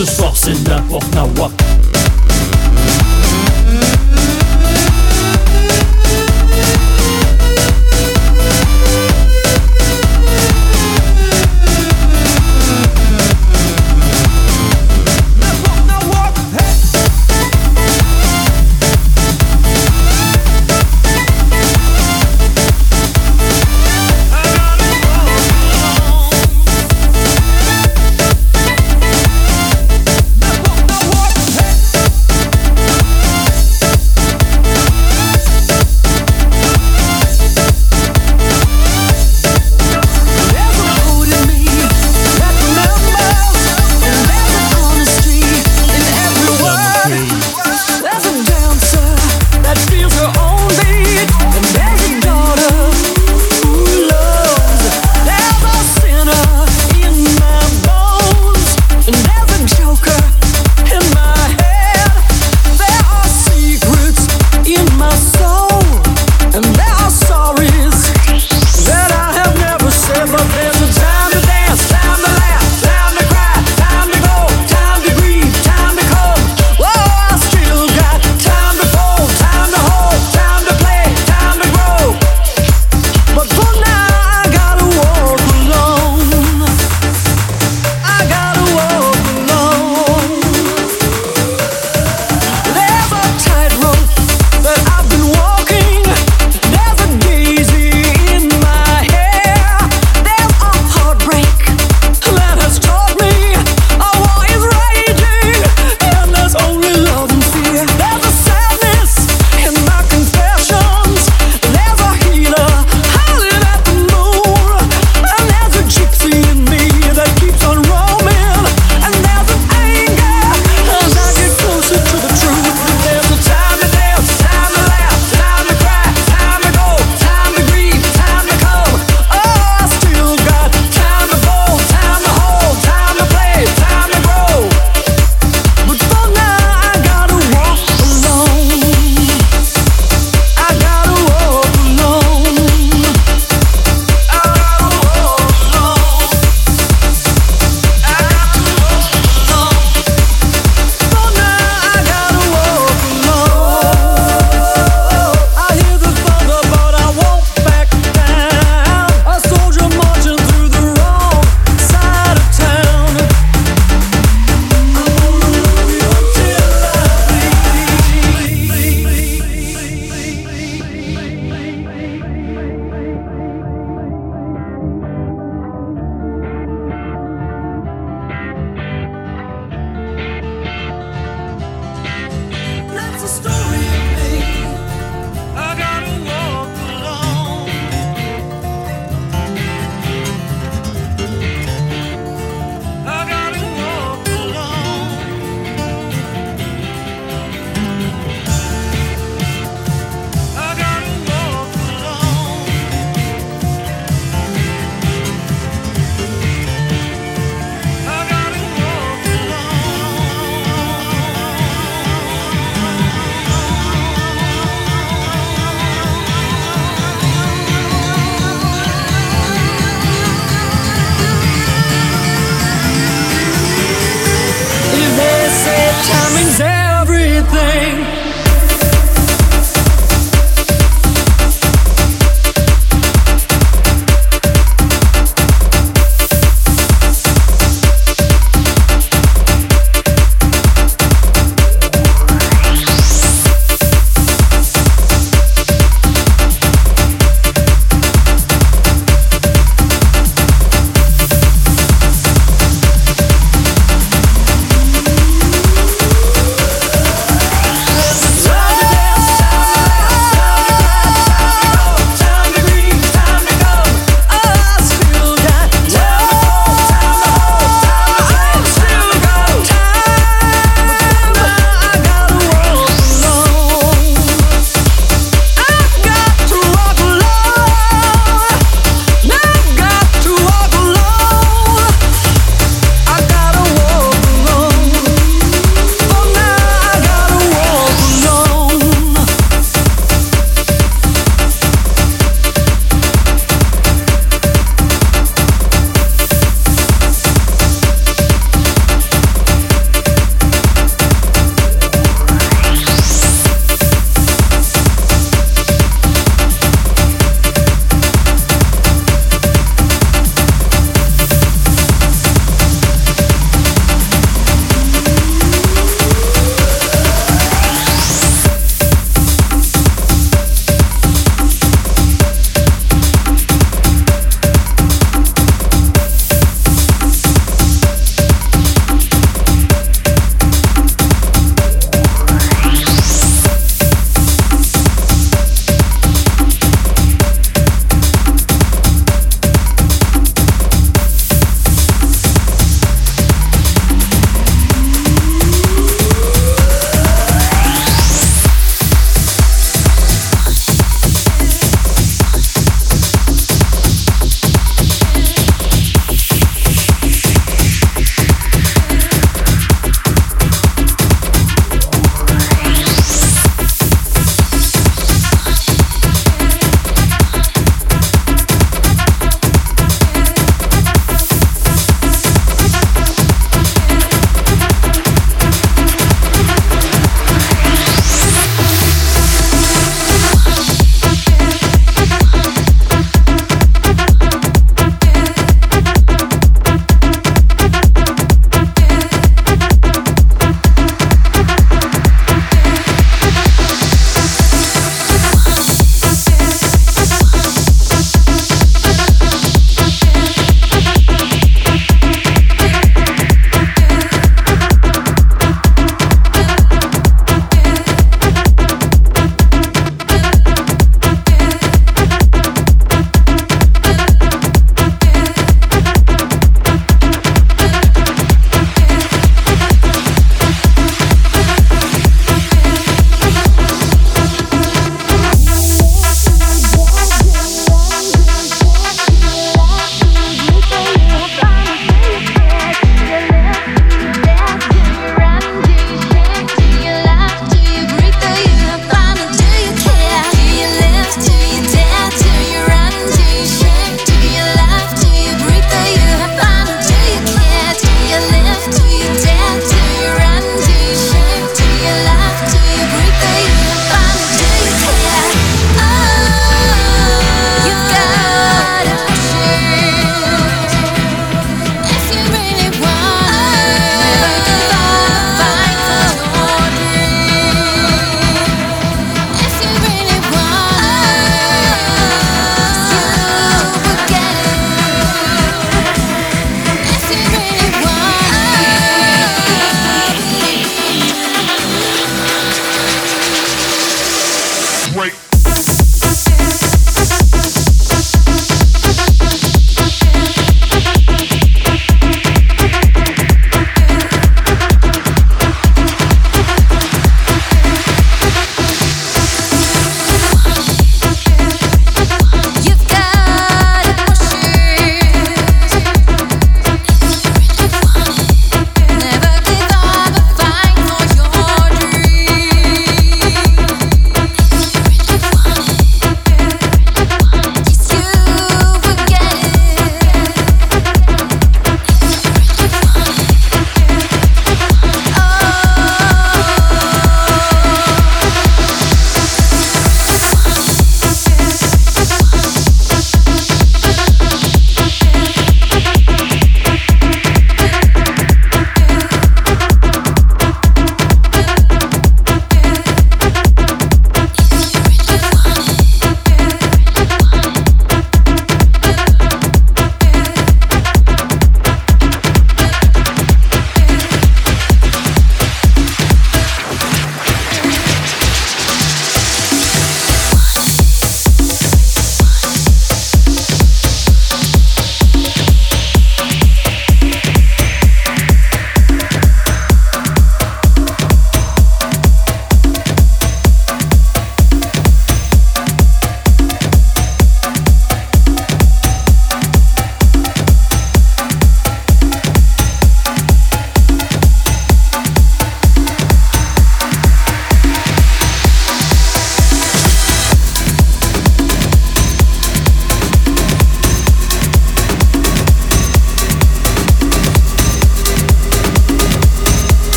Ce soir c'est n'importe quoi.